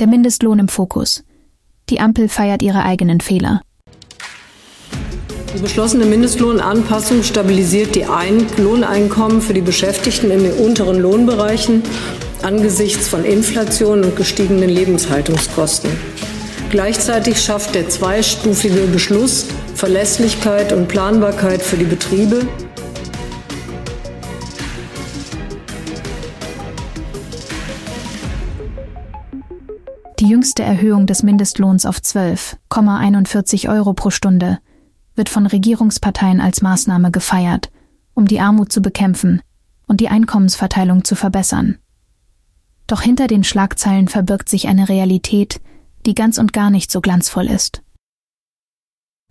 Der Mindestlohn im Fokus. Die Ampel feiert ihre eigenen Fehler. Die beschlossene Mindestlohnanpassung stabilisiert die Ein Lohneinkommen für die Beschäftigten in den unteren Lohnbereichen angesichts von Inflation und gestiegenen Lebenshaltungskosten. Gleichzeitig schafft der zweistufige Beschluss Verlässlichkeit und Planbarkeit für die Betriebe. Jüngste Erhöhung des Mindestlohns auf 12,41 Euro pro Stunde wird von Regierungsparteien als Maßnahme gefeiert, um die Armut zu bekämpfen und die Einkommensverteilung zu verbessern. Doch hinter den Schlagzeilen verbirgt sich eine Realität, die ganz und gar nicht so glanzvoll ist.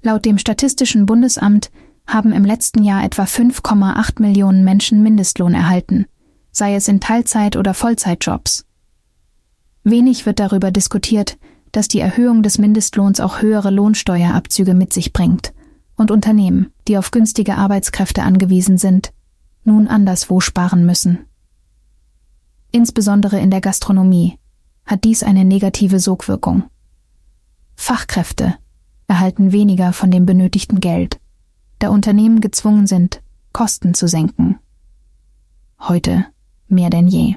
Laut dem Statistischen Bundesamt haben im letzten Jahr etwa 5,8 Millionen Menschen Mindestlohn erhalten, sei es in Teilzeit- oder Vollzeitjobs. Wenig wird darüber diskutiert, dass die Erhöhung des Mindestlohns auch höhere Lohnsteuerabzüge mit sich bringt und Unternehmen, die auf günstige Arbeitskräfte angewiesen sind, nun anderswo sparen müssen. Insbesondere in der Gastronomie hat dies eine negative Sogwirkung. Fachkräfte erhalten weniger von dem benötigten Geld, da Unternehmen gezwungen sind, Kosten zu senken. Heute mehr denn je.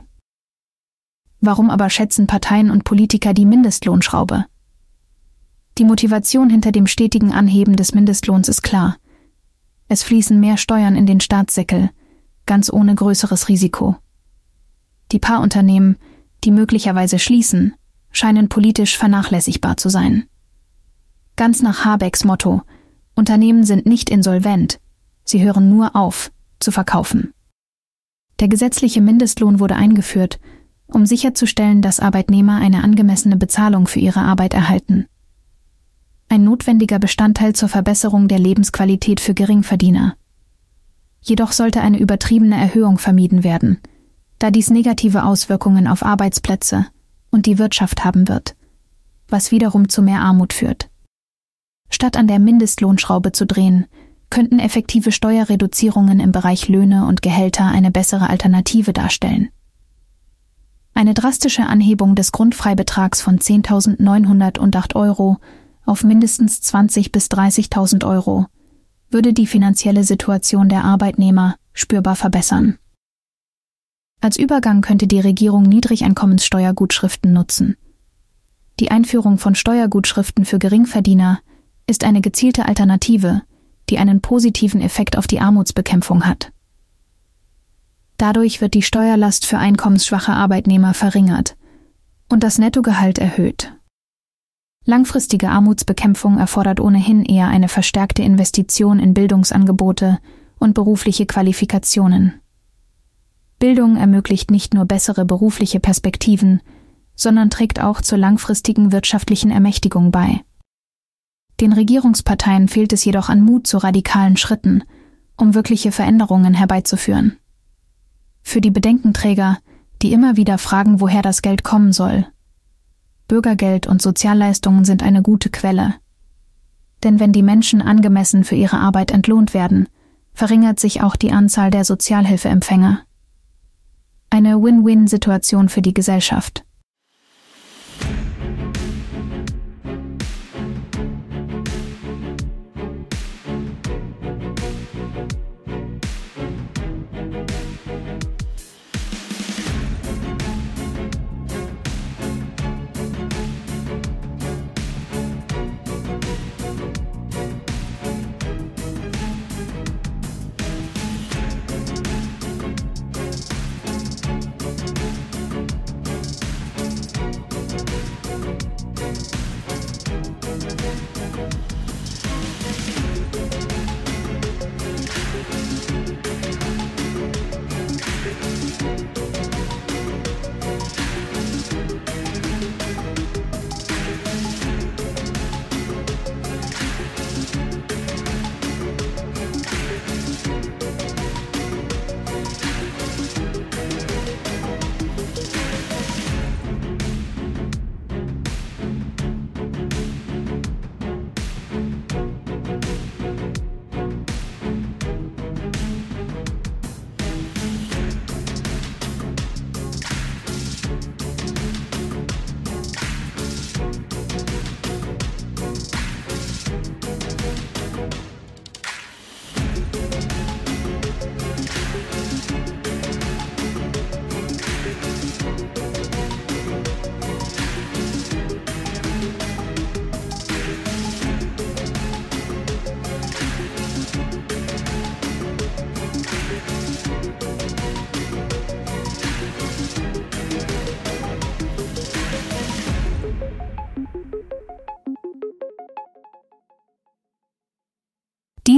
Warum aber schätzen Parteien und Politiker die Mindestlohnschraube? Die Motivation hinter dem stetigen Anheben des Mindestlohns ist klar. Es fließen mehr Steuern in den Staatssäckel, ganz ohne größeres Risiko. Die paar Unternehmen, die möglicherweise schließen, scheinen politisch vernachlässigbar zu sein. Ganz nach Habecks Motto Unternehmen sind nicht insolvent, sie hören nur auf, zu verkaufen. Der gesetzliche Mindestlohn wurde eingeführt, um sicherzustellen, dass Arbeitnehmer eine angemessene Bezahlung für ihre Arbeit erhalten ein notwendiger Bestandteil zur Verbesserung der Lebensqualität für Geringverdiener. Jedoch sollte eine übertriebene Erhöhung vermieden werden, da dies negative Auswirkungen auf Arbeitsplätze und die Wirtschaft haben wird, was wiederum zu mehr Armut führt. Statt an der Mindestlohnschraube zu drehen, könnten effektive Steuerreduzierungen im Bereich Löhne und Gehälter eine bessere Alternative darstellen. Eine drastische Anhebung des Grundfreibetrags von 10.908 Euro auf mindestens 20 bis 30.000 Euro würde die finanzielle Situation der Arbeitnehmer spürbar verbessern. Als Übergang könnte die Regierung Niedrigeinkommenssteuergutschriften nutzen. Die Einführung von Steuergutschriften für Geringverdiener ist eine gezielte Alternative, die einen positiven Effekt auf die Armutsbekämpfung hat. Dadurch wird die Steuerlast für einkommensschwache Arbeitnehmer verringert und das Nettogehalt erhöht. Langfristige Armutsbekämpfung erfordert ohnehin eher eine verstärkte Investition in Bildungsangebote und berufliche Qualifikationen. Bildung ermöglicht nicht nur bessere berufliche Perspektiven, sondern trägt auch zur langfristigen wirtschaftlichen Ermächtigung bei. Den Regierungsparteien fehlt es jedoch an Mut zu radikalen Schritten, um wirkliche Veränderungen herbeizuführen. Für die Bedenkenträger, die immer wieder fragen, woher das Geld kommen soll, Bürgergeld und Sozialleistungen sind eine gute Quelle. Denn wenn die Menschen angemessen für ihre Arbeit entlohnt werden, verringert sich auch die Anzahl der Sozialhilfeempfänger. Eine Win-Win-Situation für die Gesellschaft.